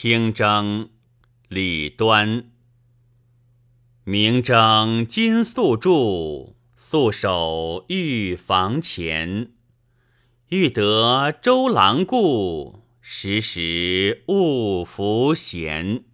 听筝，李端。明筝金粟柱，素手玉房前。欲得周郎顾，时时误拂弦。